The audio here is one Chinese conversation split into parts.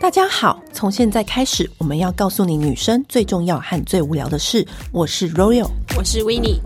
大家好，从现在开始，我们要告诉你女生最重要和最无聊的事。我是 Royal，我是 Winnie。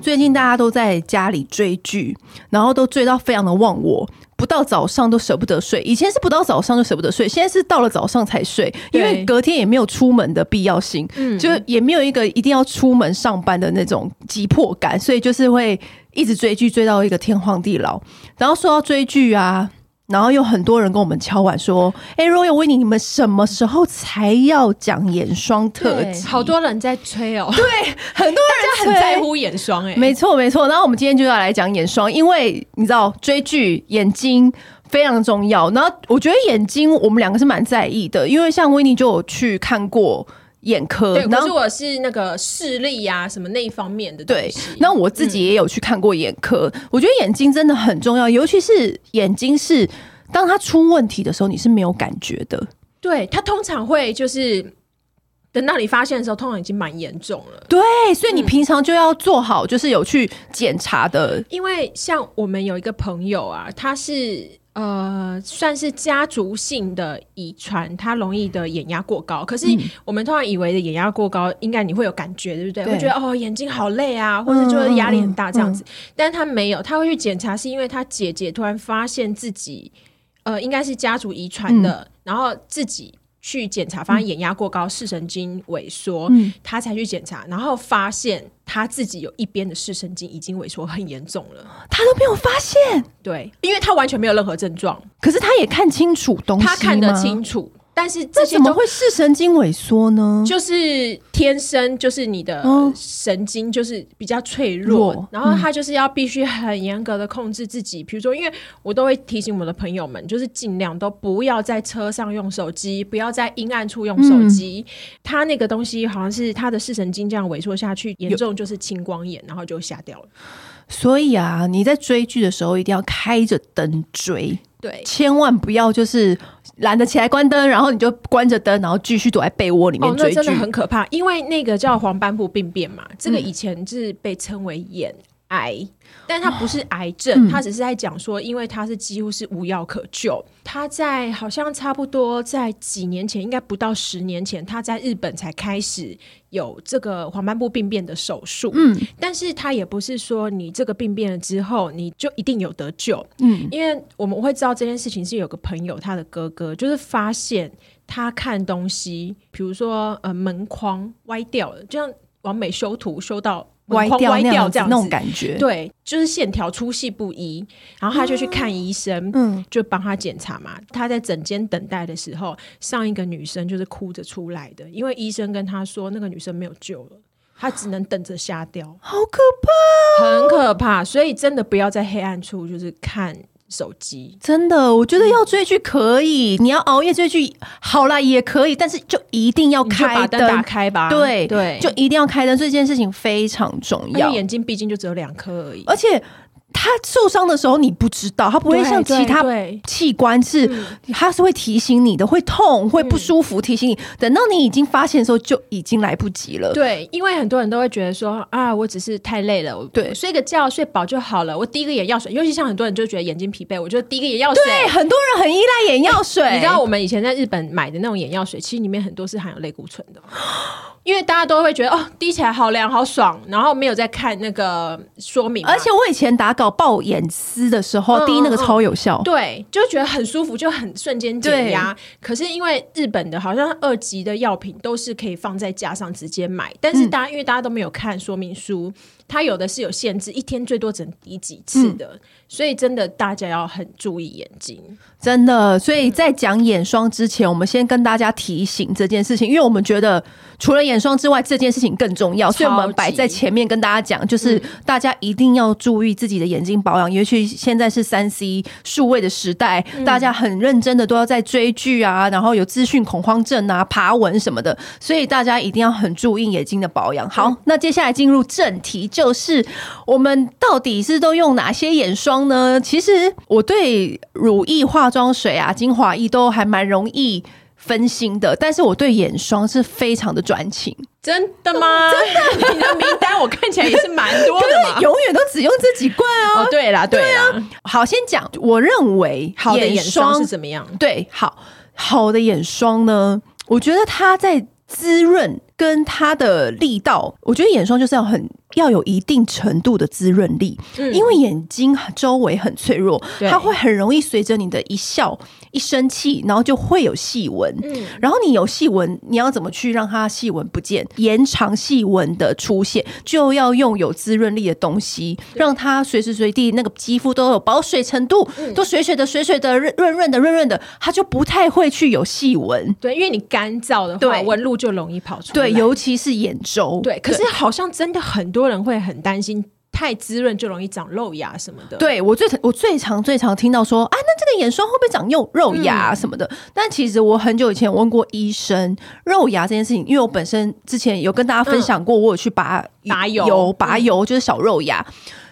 最近大家都在家里追剧，然后都追到非常的忘我，不到早上都舍不得睡。以前是不到早上就舍不得睡，现在是到了早上才睡，因为隔天也没有出门的必要性，嗯，就也没有一个一定要出门上班的那种急迫感，所以就是会。一直追剧追到一个天荒地老，然后说到追剧啊，然后有很多人跟我们敲碗说：“哎，Royal Winnie，你们什么时候才要讲眼霜特辑？”好多人在催哦，对，很多人很在乎眼霜哎，没错没错。然后我们今天就要来讲眼霜，因为你知道追剧眼睛非常重要。然后我觉得眼睛我们两个是蛮在意的，因为像 Winnie 就有去看过。眼科，对，可是我是那个视力呀、啊，什么那一方面的。对，那我自己也有去看过眼科、嗯。我觉得眼睛真的很重要，尤其是眼睛是当它出问题的时候，你是没有感觉的。对，它通常会就是等到你发现的时候，通常已经蛮严重了。对，所以你平常就要做好，就是有去检查的、嗯。因为像我们有一个朋友啊，他是。呃，算是家族性的遗传，它容易的眼压过高。可是我们通常以为的眼压过高，应该你会有感觉，对不对？对，会觉得哦，眼睛好累啊，或者就是压力很大这样子。嗯嗯嗯、但他没有，他会去检查，是因为他姐姐突然发现自己，呃，应该是家族遗传的、嗯，然后自己。去检查，发现眼压过高，视神经萎缩、嗯，他才去检查，然后发现他自己有一边的视神经已经萎缩很严重了，他都没有发现，对，因为他完全没有任何症状，可是他也看清楚东西，他看得清楚。但是这些怎么会视神经萎缩呢？就是天生就是你的神经就是比较脆弱，哦、然后他就是要必须很严格的控制自己。比、嗯、如说，因为我都会提醒我的朋友们，就是尽量都不要在车上用手机，不要在阴暗处用手机。嗯、他那个东西好像是他的视神经这样萎缩下去，严重就是青光眼，然后就瞎掉了。所以啊，你在追剧的时候一定要开着灯追。对，千万不要就是懒得起来关灯，然后你就关着灯，然后继续躲在被窝里面追剧。真的很可怕，因为那个叫黄斑部病变嘛，这个以前是被称为眼癌。但他不是癌症，它、哦嗯、只是在讲说，因为他是几乎是无药可救。他在好像差不多在几年前，应该不到十年前，他在日本才开始有这个黄斑部病变的手术。嗯，但是他也不是说你这个病变了之后，你就一定有得救。嗯，因为我们会知道这件事情是有个朋友，他的哥哥就是发现他看东西，比如说呃门框歪掉了，这样完美修图修到。歪掉，歪掉这样子，那种感觉，对，就是线条粗细不一，然后他就去看医生，嗯，就帮他检查嘛。他在诊间等待的时候，上一个女生就是哭着出来的，因为医生跟他说那个女生没有救了，他只能等着瞎掉，好可怕，很可怕。所以真的不要在黑暗处就是看。手机真的，我觉得要追剧可以，嗯，你要熬夜追剧好啦也可以，但是就一定要开灯，打开吧。对对，就一定要开灯，这件事情非常重要。因为眼睛毕竟就只有两颗而已，而且。他受伤的时候你不知道，他不会像其他器官是，他是会提醒你的，会痛会不舒服，提醒你。等到你已经发现的时候，就已经来不及了。对，因为很多人都会觉得说啊，我只是太累了，对，睡个觉睡饱就好了。我滴个眼药水，尤其像很多人就觉得眼睛疲惫，我就滴个眼药水。对，很多人很依赖眼药水。你知道我们以前在日本买的那种眼药水，其实里面很多是含有类固醇的。因为大家都会觉得哦，滴起来好凉好爽，然后没有在看那个说明。而且我以前打稿爆眼丝的时候，嗯，滴那个超有效，对，就觉得很舒服，就很瞬间减压。可是因为日本的好像二级的药品都是可以放在架上直接买，但是大家，嗯，因为大家都没有看说明书。它有的是有限制，一天最多只能滴几次的，嗯，所以真的大家要很注意眼睛，真的。所以在讲眼霜之前，我们先跟大家提醒这件事情，因为我们觉得除了眼霜之外，这件事情更重要，所以我们摆在前面跟大家讲，就是大家一定要注意自己的眼睛保养，尤其现在是三 C 数位的时代，大家很认真的都要在追剧啊，然后有资讯恐慌症啊、爬文什么的，所以大家一定要很注意眼睛的保养。好，那接下来进入正题。就是我们到底是都用哪些眼霜呢？其实我对乳液、化妆水啊、精华液都还蛮容易分心的，但是我对眼霜是非常的专情。真的吗？真的，你的名单我看起来也是蛮多的永远都只用这几罐啊。哦，对啦，对啊。好，先讲，我认为好的眼霜是怎么样？对，好好的眼霜呢，我觉得它在滋润跟它的力道，我觉得眼霜就是要很。要有一定程度的滋润力，嗯，因为眼睛周围很脆弱，它会很容易随着你的一笑、一生气，然后就会有细纹。嗯，然后你有细纹，你要怎么去让它细纹不见，延长细纹的出现，就要用有滋润力的东西，让它随时随地那个肌肤都有保水程度，嗯，都水水的、水水的、润润的、润润的，它就不太会去有细纹。对，因为你干燥的话，纹路就容易跑出来。对，尤其是眼周。对，可是好像真的很多。很多人会很担心太滋润就容易长肉芽什么的。对，我最我最常最常听到说啊，那这个眼霜会不会长肉肉芽什么的？嗯。但其实我很久以前问过医生，肉芽这件事情，因为我本身之前有跟大家分享过，我有去拔拔油油拔油，就是小肉芽。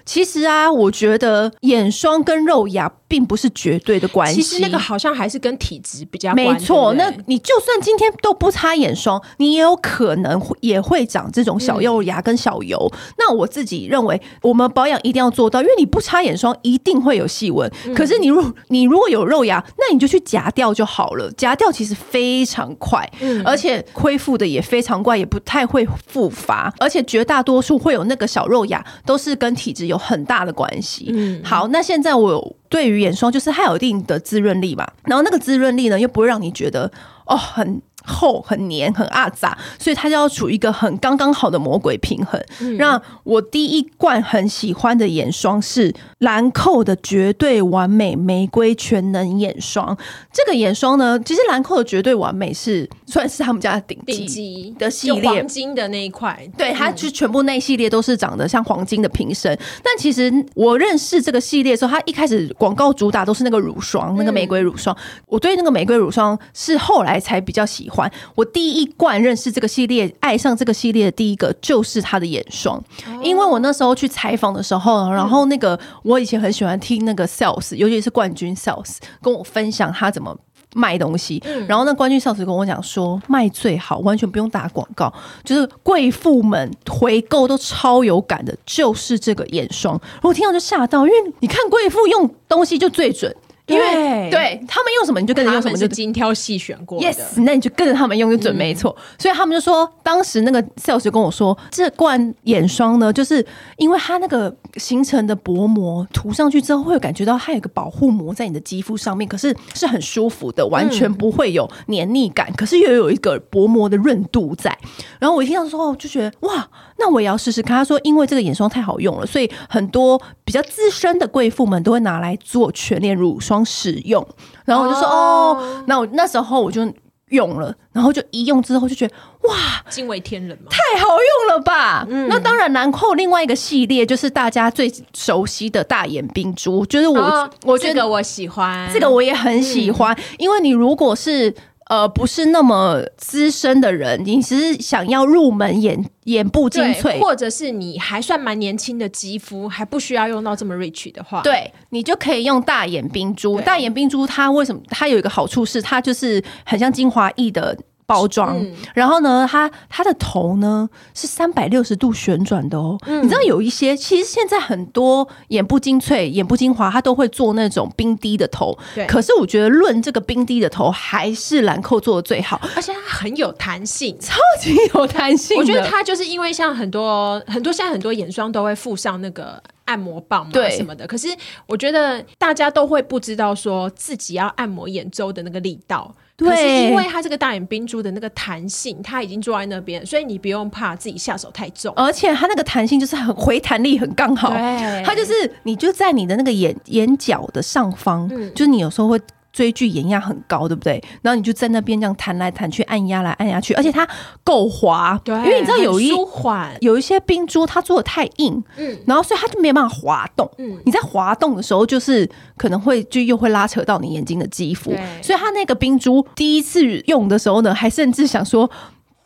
其实啊，我觉得眼霜跟肉芽并不是绝对的关系。其实那个好像还是跟体质比较。没错，那你就算今天都不擦眼霜，你也有可能也会长这种小肉芽跟小油。嗯。那我自己认为，我们保养一定要做到，因为你不擦眼霜，一定会有细纹。嗯。可是你如你如果有肉芽，那你就去夹掉就好了。夹掉其实非常快，嗯，而且恢复的也非常快，也不太会复发。而且绝大多数会有那个小肉芽，都是跟体质有。很大的关系。嗯，好，那现在我对于眼霜就是它有一定的滋润力嘛，然后那个滋润力呢又不会让你觉得哦很。厚很黏很阿杂，所以它就要处于一个很刚刚好的魔鬼平衡。让、嗯、我第一罐很喜欢的眼霜是兰蔻的绝对完美玫瑰全能眼霜。这个眼霜呢，其实兰蔻的绝对完美是算是他们家的顶级的系列，黄金的那一块。对，它就全部那一系列都是长得像黄金的瓶身。但其实我认识这个系列的时候，它一开始广告主打都是那个乳霜，那个玫瑰乳霜。我对那个玫瑰乳霜是后来才比较喜欢。我第一罐认识这个系列，爱上这个系列的第一个就是它的眼霜，因为我那时候去采访的时候，然后那个我以前很喜欢听那个 sales，尤其是冠军 sales 跟我分享他怎么卖东西，然后那冠军 sales 跟我讲说卖最好，完全不用打广告，就是贵妇们回购都超有感的，就是这个眼霜。我听到就吓到，因为你看贵妇用东西就最准。因为对他们用什么，你就跟着用什么，就精挑细选过的。Yes，那你就跟着他们用就准没错。所以他们就说，当时那个 sales 就跟我说，这罐眼霜呢，就是因为它那个形成的薄膜涂上去之后，会有感觉到它有个保护膜在你的肌肤上面，可是是很舒服的，完全不会有黏腻感，可是又有一个薄膜的润度在。然后我一听到之后，就觉得哇，那我也要试试看。他说，因为这个眼霜太好用了，所以很多比较资深的贵妇们都会拿来做全脸乳霜。使用，然后我就说哦，哦，那我那时候我就用了，然后就一用之后就觉得哇，惊为天人嘛，太好用了吧！嗯、那当然，兰蔻另外一个系列就是大家最熟悉的大眼冰珠，就是我、哦、我觉得这个我喜欢，这个我也很喜欢，嗯、因为你如果是。呃，不是那么资深的人，你只是想要入门眼眼部精粹，或者是你还算蛮年轻的肌肤，还不需要用到这么 rich 的话，对，你就可以用大眼冰珠。大眼冰珠它为什么？它有一个好处是，它就是很像精华液的。包装，然后呢，它它的头呢是三百六十度旋转的哦。嗯、你知道有一些，其实现在很多眼部精粹、眼部精华，它都会做那种冰滴的头。对，可是我觉得论这个冰滴的头，还是兰蔻做的最好，而且它很有弹性，超级有弹性。我觉得它就是因为像很多很多现在很多眼霜都会附上那个。按摩棒嘛什么的，可是我觉得大家都会不知道说自己要按摩眼周的那个力道，对，可是因为它这个大眼冰珠的那个弹性，它已经坐在那边，所以你不用怕自己下手太重，而且它那个弹性就是很回弹力很刚好，它就是你就在你的那个眼眼角的上方，嗯，就是你有时候会。追剧眼压很高，对不对？然后你就在那边这样弹来弹去，按压来按压去，而且它够滑，对，因为你知道有一有一些冰珠它做的太硬，嗯，然后所以它就没办法滑动，嗯，你在滑动的时候就是可能会就又会拉扯到你眼睛的肌肤，所以它那个冰珠第一次用的时候呢，还甚至想说。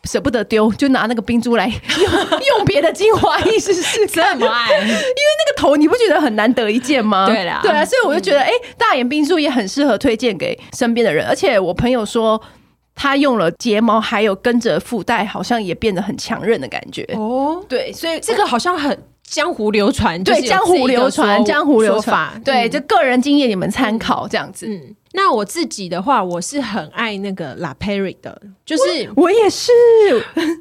舍不得丢，就拿那个冰珠来用 用别的精华液试试看。这么爱，因为那个头你不觉得很难得一见吗？对啦，对啊，所以我就觉得，哎、大眼冰珠也很适合推荐给身边的人。而且我朋友说，他用了睫毛，还有跟着附带，好像也变得很强韧的感觉。哦，对，所以这个好像很。江湖流传，对，江湖流传，江湖流传，对，就个人经验，你们参考这样子。嗯，那我自己的话，我是很爱那个 La Prairie 的，就是我，我也是。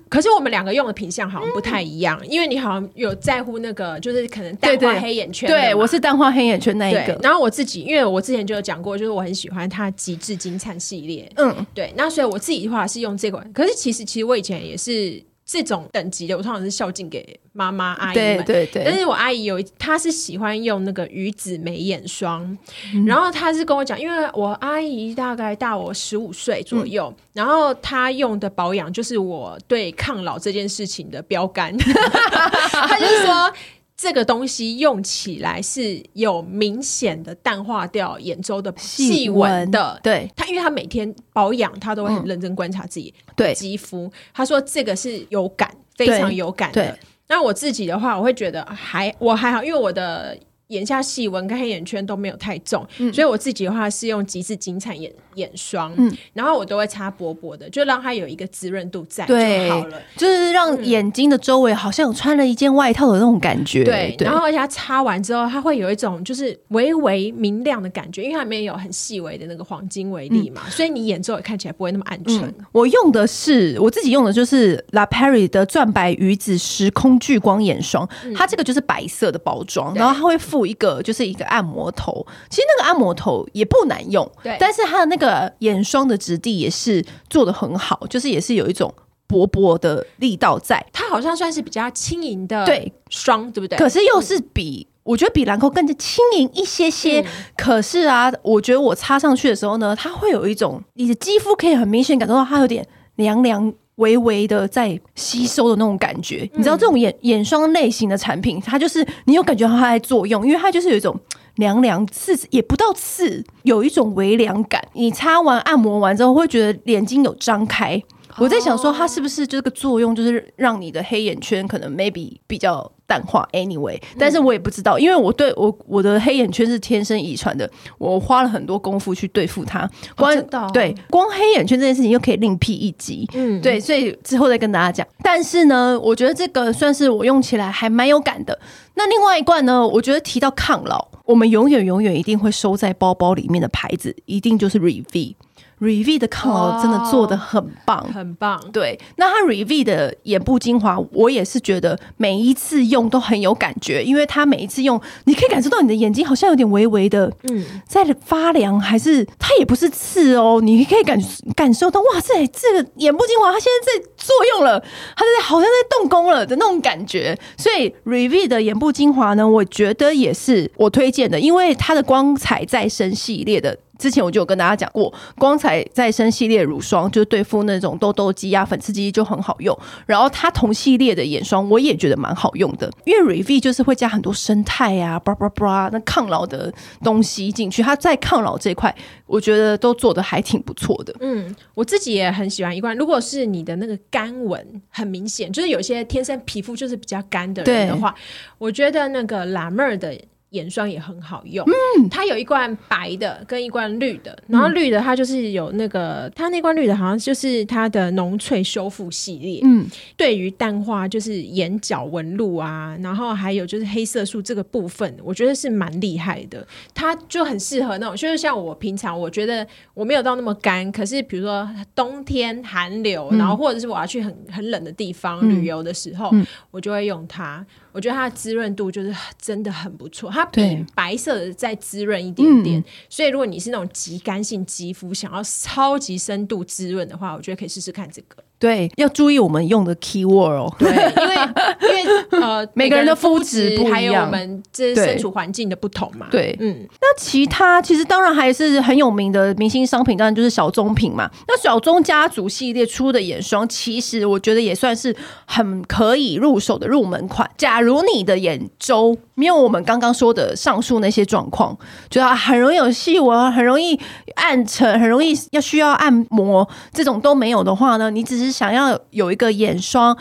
可是我们两个用的品相好像不太一样，因为你好像有在乎那个，就是可能淡化黑眼圈。对，我是淡化黑眼圈那一个。然后我自己，因为我之前就有讲过，就是我很喜欢它极致金灿系列。嗯，对。那所以我自己的话是用这款，可是其实其实我以前也是。这种等级的，我通常是孝敬给妈妈阿姨们。对对对。但是我阿姨有，她是喜欢用那个鱼子眉眼霜，嗯、然后她是跟我讲，因为我阿姨大概大我十五岁左右，嗯、然后她用的保养就是我对抗老这件事情的标杆。她就是说。这个东西用起来是有明显的淡化掉眼周的细纹的，对他，因为他每天保养，他都会很认真观察自己对肌肤。嗯、他说这个是有感，非常有感的。那我自己的话，我会觉得还我还好，因为我的。眼下细纹跟黑眼圈都没有太重，嗯、所以我自己的话是用极致金灿眼眼霜，嗯、然后我都会擦薄薄的，就让它有一个滋润度在就好了，就是让眼睛的周围好像有穿了一件外套的那种感觉。对，对然后而且它擦完之后，它会有一种就是微微明亮的感觉，因为它里面有很细微的那个黄金微粒嘛，嗯、所以你眼周也看起来不会那么暗沉。嗯、我用的是我自己用的就是 La Prairie 的钻白鱼子时空聚光眼霜，嗯、它这个就是白色的包装，然后它会附。一个就是一个按摩头，其实那个按摩头也不难用，对，但是它的那个眼霜的质地也是做的很好，就是也是有一种薄薄的力道在，它好像算是比较轻盈的对。霜，对不对？可是又是比、嗯、我觉得比兰蔻更加轻盈一些些，嗯、可是啊，我觉得我擦上去的时候呢，它会有一种你的肌肤可以很明显感受到它有点凉凉。微微的在吸收的那种感觉，你知道这种眼眼霜类型的产品，它就是你有感觉到它在作用，因为它就是有一种凉凉刺，也不到刺，有一种微凉感。你擦完按摩完之后，会觉得眼睛有张开。我在想说，它是不是这个作用，就是让你的黑眼圈可能 maybe 比较。淡化，anyway，但是我也不知道，因为我对我我的黑眼圈是天生遗传的，我花了很多功夫去对付它。光、哦、对光黑眼圈这件事情又可以另辟一集，嗯，对，所以之后再跟大家讲。但是呢，我觉得这个算是我用起来还蛮有感的。那另外一罐呢，我觉得提到抗老，我们永远永远一定会收在包包里面的牌子，一定就是 Revi。Revi 的抗老真的做的很棒，很棒。对，那它 Revi 的眼部精华，我也是觉得每一次用都很有感觉，因为它每一次用，你可以感受到你的眼睛好像有点微微的嗯在发凉，还是它也不是刺哦，你可以感感受到哇塞，这个眼部精华它现在在作用了，它在好像在动工了的那种感觉。所以 Revi 的眼部精华呢，我觉得也是我推荐的，因为它的光彩再生系列的。之前我就有跟大家讲过，光彩再生系列乳霜就是对付那种痘痘肌啊、粉刺肌就很好用。然后它同系列的眼霜我也觉得蛮好用的，因为 Revi 就是会加很多生态啊、bra bra bra 那抗老的东西进去，它在抗老这一块，我觉得都做的还挺不错的。嗯，我自己也很喜欢一罐。如果是你的那个干纹很明显，就是有些天生皮肤就是比较干的人的话，我觉得那个 La Mer 的。眼霜也很好用，嗯，它有一罐白的跟一罐绿的，然后绿的它就是有那个，它那罐绿的好像就是它的浓萃修复系列，嗯，对于淡化就是眼角纹路啊，然后还有就是黑色素这个部分，我觉得是蛮厉害的，它就很适合那种，就是像我平常我觉得我没有到那么干，可是比如说冬天寒流，然后或者是我要去很很冷的地方旅游的时候，嗯，我就会用它。我觉得它的滋润度就是真的很不错，它比白色的再滋润一点点。嗯、所以如果你是那种极干性肌肤，想要超级深度滋润的话，我觉得可以试试看这个。对，要注意我们用的 keyword 哦。对，因为因为呃，每个人的肤质不一样，还有我们这身处环境的不同嘛。对，嗯。那其他其实当然还是很有名的明星商品，当然就是小棕瓶嘛。那小棕家族系列出的眼霜，其实我觉得也算是很可以入手的入门款。假如你的眼周没有我们刚刚说的上述那些状况，就很容易有细纹，很容易暗沉，很容易要需要按摩，这种都没有的话呢，你只是。想要有一个眼霜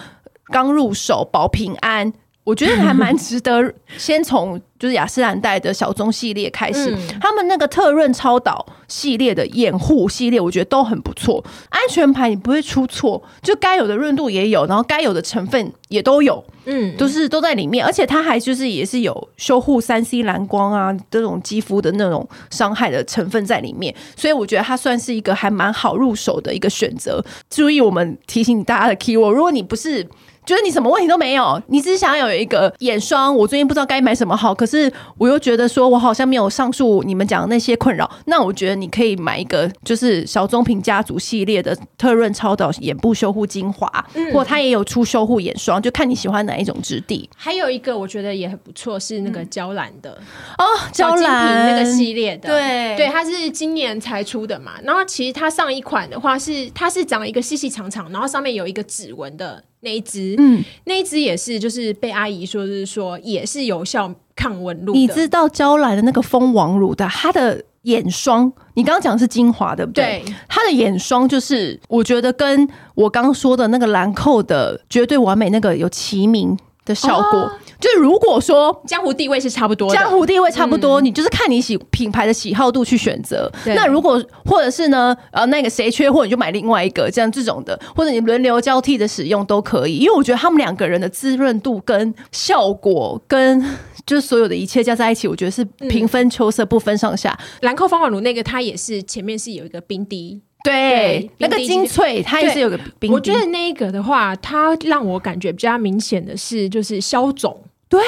刚入手保平安，我我觉得还蛮 值得先从就是雅诗兰黛的小棕系列开始，嗯、他们那个特润超导系列的掩护系列，我觉得都很不错，安全牌你不会出错，就该有的润度也有，然后该有的成分也都有，嗯，都是都在里面，而且它还就是也是有修护三 C 蓝光啊这种肌肤的那种伤害的成分在里面，所以我觉得它算是一个还蛮好入手的一个选择。注意，我们提醒大家的 keyword，如果你不是。觉得你什么问题都没有，你只是想要有一个眼霜。我最近不知道该买什么好，可是我又觉得说我好像没有上述你们讲的那些困扰。那我觉得你可以买一个，就是小棕瓶家族系列的特润超导眼部修护精华，嗯、或它也有出修护眼霜，就看你喜欢哪一种质地。还有一个我觉得也很不错，是那个娇兰的、嗯、哦，娇兰那个系列的，对对，它是今年才出的嘛。然后其实它上一款的话是，它是长一个细细长长，然后上面有一个指纹的。那一支，嗯，那一支也是，就是被阿姨说，是说也是有效抗纹路。你知道娇兰的那个蜂王乳的，它的眼霜，你刚刚讲的是精华，对不对？对，它的眼霜就是，我觉得跟我刚刚说的那个兰蔻的绝对完美那个有齐名的效果。哦就是如果说江湖地位是差不多的，江湖地位差不多，嗯、你就是看你喜品牌的喜好度去选择。那如果或者是呢，呃，那个谁缺货你就买另外一个，这样这种的，或者你轮流交替的使用都可以。因为我觉得他们两个人的滋润度跟效果跟就是所有的一切加在一起，我觉得是平分秋色，不分上下。兰蔻蜂王乳那个它也是前面是有一个冰滴。对，那个精粹，它也是有个冰滴。我觉得那一个的话，它让我感觉比较明显的是，就是消肿。对，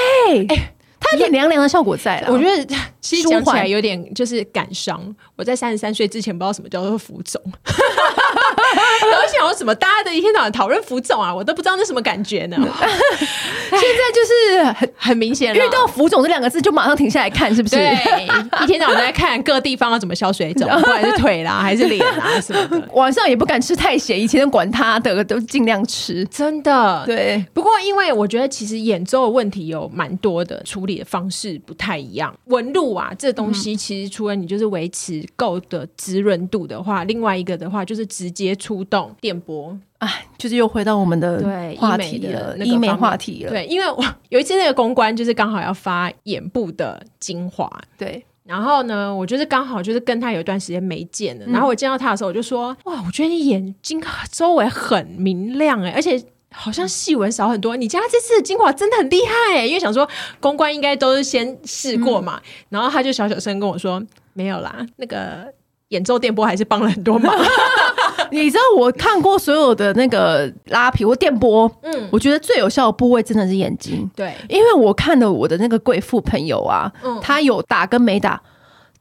哎，它有点凉凉的效果在了。我觉得其实讲起来有点就是感伤。我在三十三岁之前不知道什么叫做浮肿。什么？大家的一天到晚讨论浮肿啊，我都不知道那什么感觉呢。现在就是很很明显，遇到浮肿这两个字就马上停下来看，是不是？对，一天到晚在看各地方要怎么消水肿，不管是腿啦还是脸啦什么的。晚上也不敢吃太咸，以前管他的都尽量吃，真的。对，不过因为我觉得其实眼周的问题有蛮多的，处理的方式不太一样。纹路啊，这东西其实除了你就是维持够的滋润度的话，另外一个的话就是直接出动电波，哎，就是又回到我们的对话题了，医美话题了。对，因为我有一次那个公关就是刚好要发眼部的精华，对，然后呢，我就是刚好就是跟他有一段时间没见了，嗯、然后我见到他的时候，我就说，哇，我觉得你眼睛周围很明亮哎，而且好像细纹少很多。你家这次的精华真的很厉害哎，因为想说公关应该都是先试过嘛，嗯、然后他就小小声跟我说，没有啦，那个眼周电波还是帮了很多忙。你知道我看过所有的那个拉皮或电波，嗯，我觉得最有效的部位真的是眼睛，对，因为我看的我的那个贵妇朋友啊，嗯，她有打跟没打。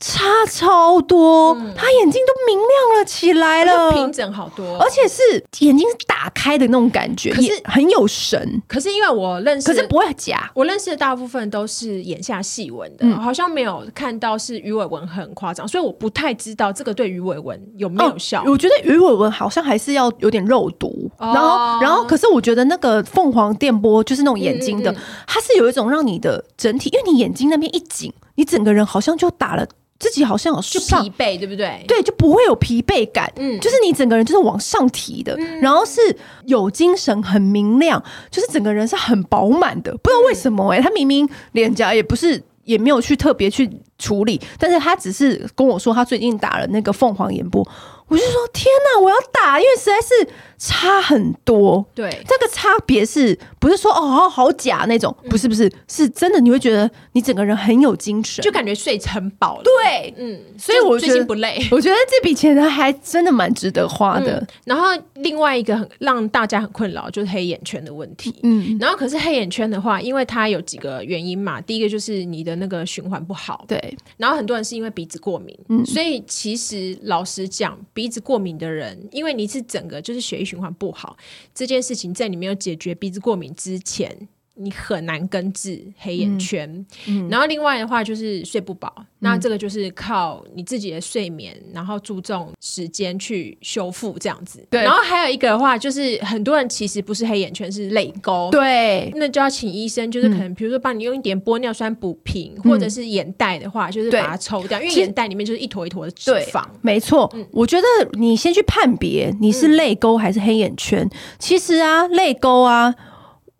差超多，嗯、他眼睛都明亮了起来了，平整好多，而且是眼睛是打开的那种感觉，可是很有神。可是因为我认识，可是不会假。我认识的大部分都是眼下细纹的，嗯、好像没有看到是鱼尾纹很夸张，所以我不太知道这个对鱼尾纹有没有效。哦、我觉得鱼尾纹好像还是要有点肉毒，哦、然后然后可是我觉得那个凤凰电波就是那种眼睛的，它是有一种让你的整体，因为你眼睛那边一紧，你整个人好像就打了。自己好像有就疲惫，对不对？对，就不会有疲惫感。嗯，就是你整个人就是往上提的，嗯、然后是有精神、很明亮，就是整个人是很饱满的。不知道为什么哎、欸，他明明脸颊也不是，也没有去特别去处理，但是他只是跟我说他最近打了那个凤凰眼波。我就说天哪，我要打，因为实在是差很多。对，这个差别是不是说哦好假那种？不是不是，是真的，你会觉得你整个人很有精神，就感觉睡很饱了。对，嗯，所以我最近不累。我觉得这笔钱呢还真的蛮值得花的。嗯、然后另外一个很让大家很困扰就是黑眼圈的问题。嗯，然后可是黑眼圈的话，因为它有几个原因嘛。第一个就是你的那个循环不好。对，然后很多人是因为鼻子过敏。嗯，所以其实老实讲。鼻子过敏的人，因为你是整个就是血液循环不好，这件事情在你没有解决鼻子过敏之前。你很难根治黑眼圈，嗯嗯、然后另外的话就是睡不饱，嗯、那这个就是靠你自己的睡眠，然后注重时间去修复这样子。对，然后还有一个的话就是很多人其实不是黑眼圈，是泪沟。对，那就要请医生，就是可能比如说帮你用一点玻尿酸补平，嗯、或者是眼袋的话，就是把它抽掉，因为眼袋里面就是一坨一坨的脂肪。没错，嗯、我觉得你先去判别你是泪沟还是黑眼圈。嗯、其实啊，泪沟啊。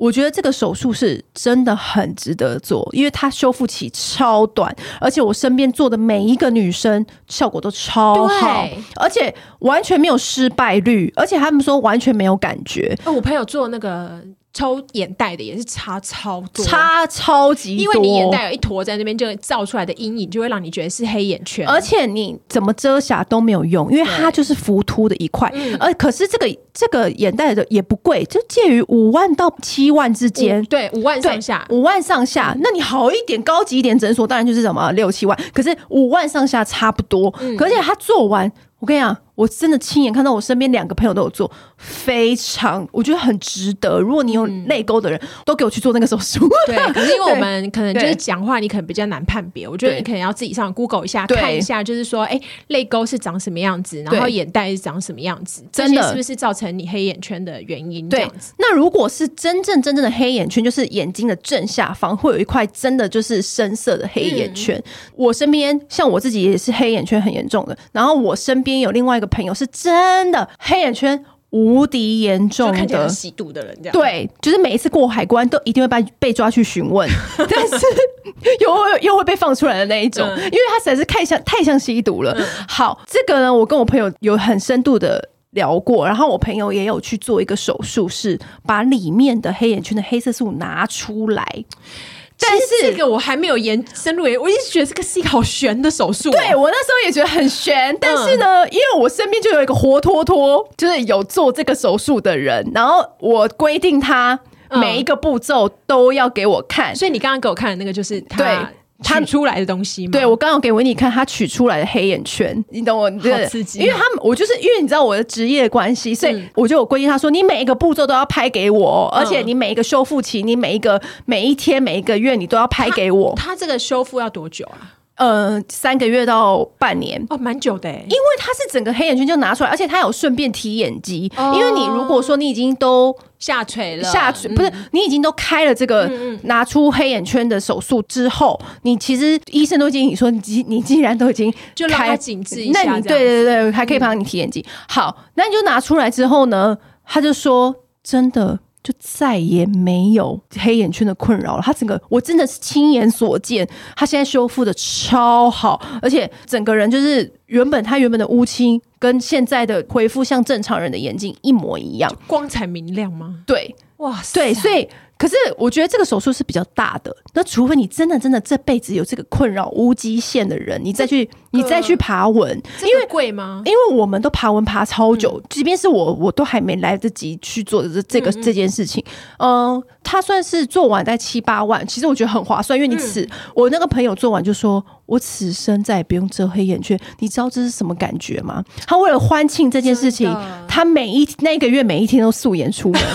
我觉得这个手术是真的很值得做，因为它修复期超短，而且我身边做的每一个女生效果都超好，而且完全没有失败率，而且他们说完全没有感觉。哦，我朋友做那个。抽眼袋的也是差超多，差超级多，因为你眼袋有一坨在那边，就照出来的阴影就会让你觉得是黑眼圈，而且你怎么遮瑕都没有用，因为它就是浮凸的一块。而可是这个这个眼袋的也不贵，就介于五万到七万之间，对，五万上下，五万上下。那你好一点、高级一点诊所，当然就是什么六七万，可是五万上下差不多。而且他做完，我跟你讲。我真的亲眼看到，我身边两个朋友都有做，非常我觉得很值得。如果你有泪沟的人，都给我去做那个手术。对，可是因为我们可能就是讲话，你可能比较难判别。我觉得你可能要自己上 Google 一下，看一下，就是说，哎，泪沟是长什么样子，然后眼袋是长什么样子，真的是不是造成你黑眼圈的原因？这样子。那如果是真正真正的黑眼圈，就是眼睛的正下方会有一块真的就是深色的黑眼圈。嗯、我身边像我自己也是黑眼圈很严重的，然后我身边有另外一个。朋友是真的黑眼圈无敌严重的。吸毒的人，这样。对，就是每一次过海关都一定会被被抓去询问，但是又又会被放出来的那一种，嗯、因为他实在是太像太像吸毒了。嗯、好，这个呢，我跟我朋友有很深度的聊过，然后我朋友也有去做一个手术，是把里面的黑眼圈的黑色素拿出来。但是这个我还没有研深入研，我一直觉得这个是一个好悬的手术。对，我那时候也觉得很悬，但是呢，因为我身边就有一个活脱脱就是有做这个手术的人，然后我规定他每一个步骤都要给我看，所以你刚刚给我看的那个就是他。他取出来的东西吗？对，我刚刚给维尼看他取出来的黑眼圈，你懂我？好刺激！因为他们，我就是因为你知道我的职业关系，所以我就有规定他说，你每一个步骤都要拍给我，而且你每一个修复期，你每一个每一天每一个月你都要拍给我。他这个修复要多久啊？呃，三个月到半年哦，蛮久的。因为它是整个黑眼圈就拿出来，而且它有顺便提眼肌。哦、因为你如果说你已经都下垂了，下垂不是你已经都开了这个拿出黑眼圈的手术之后，嗯嗯你其实医生都建议你说，你既你既然都已经就让它紧致一下，那你对对对，还可以帮你提眼肌。嗯、好，那你就拿出来之后呢，他就说真的。就再也没有黑眼圈的困扰了。他整个我真的是亲眼所见，他现在修复的超好，而且整个人就是原本他原本的乌青跟现在的恢复像正常人的眼睛一模一样，光彩明亮吗？对，哇塞，对，所以。可是我觉得这个手术是比较大的，那除非你真的真的这辈子有这个困扰无极限的人，你再去你再去爬文，因为贵吗？因为我们都爬文爬超久，即便是我我都还没来得及去做这这个这件事情，嗯，他算是做完在七八万，其实我觉得很划算，因为你此我那个朋友做完就说，我此生再也不用遮黑眼圈，你知道这是什么感觉吗？他为了欢庆这件事情，他每一那个月每一天都素颜出门。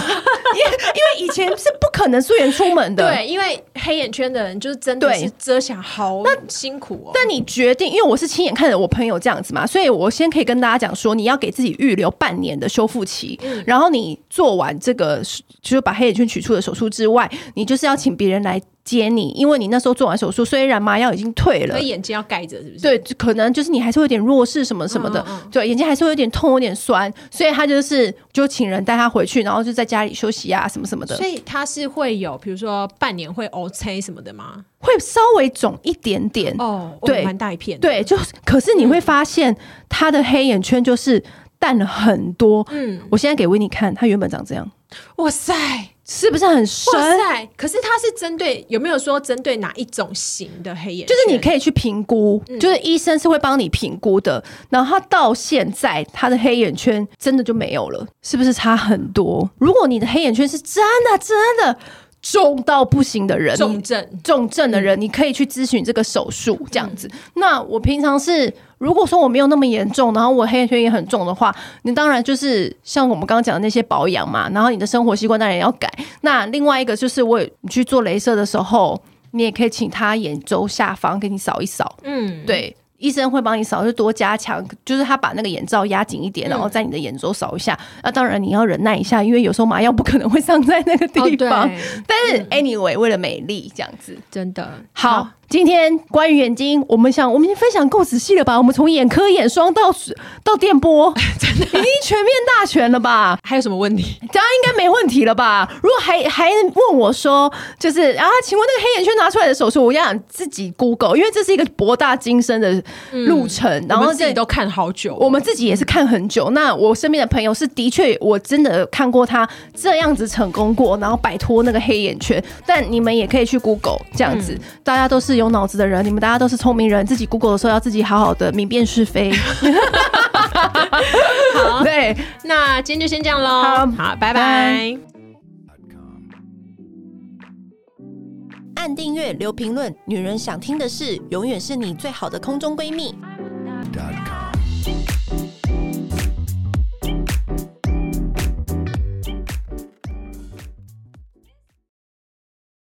因因为以前是不可能素颜出门的，对，因为黑眼圈的人就是真的是遮瑕好那辛苦哦。但你决定，因为我是亲眼看着我朋友这样子嘛，所以我先可以跟大家讲说，你要给自己预留半年的修复期，嗯、然后你做完这个就是把黑眼圈取出的手术之外，你就是要请别人来。接你，因为你那时候做完手术，虽然麻药已经退了，所以眼睛要盖着，是不是？对，可能就是你还是会有点弱视什么什么的，嗯嗯对，眼睛还是会有点痛，有点酸，所以他就是就请人带他回去，然后就在家里休息啊，什么什么的。所以他是会有，比如说半年会 O C 什么的吗？会稍微肿一点点哦，对，蛮大一片，对，就可是你会发现他的黑眼圈就是淡了很多。嗯，我现在给维尼看，他原本长这样，哇塞。是不是很深？哇塞！可是它是针对有没有说针对哪一种型的黑眼圈？就是你可以去评估，嗯、就是医生是会帮你评估的。然后他到现在他的黑眼圈真的就没有了，是不是差很多？如果你的黑眼圈是真的真的重到不行的人，重症重症的人，嗯、你可以去咨询这个手术这样子。嗯、那我平常是。如果说我没有那么严重，然后我黑眼圈也很重的话，你当然就是像我们刚刚讲的那些保养嘛，然后你的生活习惯当然也要改。那另外一个就是我你去做镭射的时候，你也可以请他眼周下方给你扫一扫。嗯，对。医生会帮你扫，就多加强，就是他把那个眼罩压紧一点，然后在你的眼周扫一下。那、嗯啊、当然你要忍耐一下，因为有时候麻药不可能会上在那个地方。哦、但是 anyway，、嗯、为了美丽这样子，真的好。好今天关于眼睛，我们想我们已经分享够仔细了吧？我们从眼科、眼霜到到电波，真的已经全面大全了吧？还有什么问题？大家应该没问题了吧？如果还还问我说，就是啊，请问那个黑眼圈拿出来的手术，我要想自己 Google，因为这是一个博大精深的路程，嗯、然后自己都看好久，我们自己也是看很久。那我身边的朋友是的确，我真的看过他这样子成功过，然后摆脱那个黑眼圈。但你们也可以去 Google 这样子，嗯、大家都是。有脑子的人，你们大家都是聪明人，自己 Google 的时候要自己好好的明辨是非。好，对，那今天就先这样喽。好，好，拜拜。按订阅，留评论，女人想听的事，永远是你最好的空中闺蜜。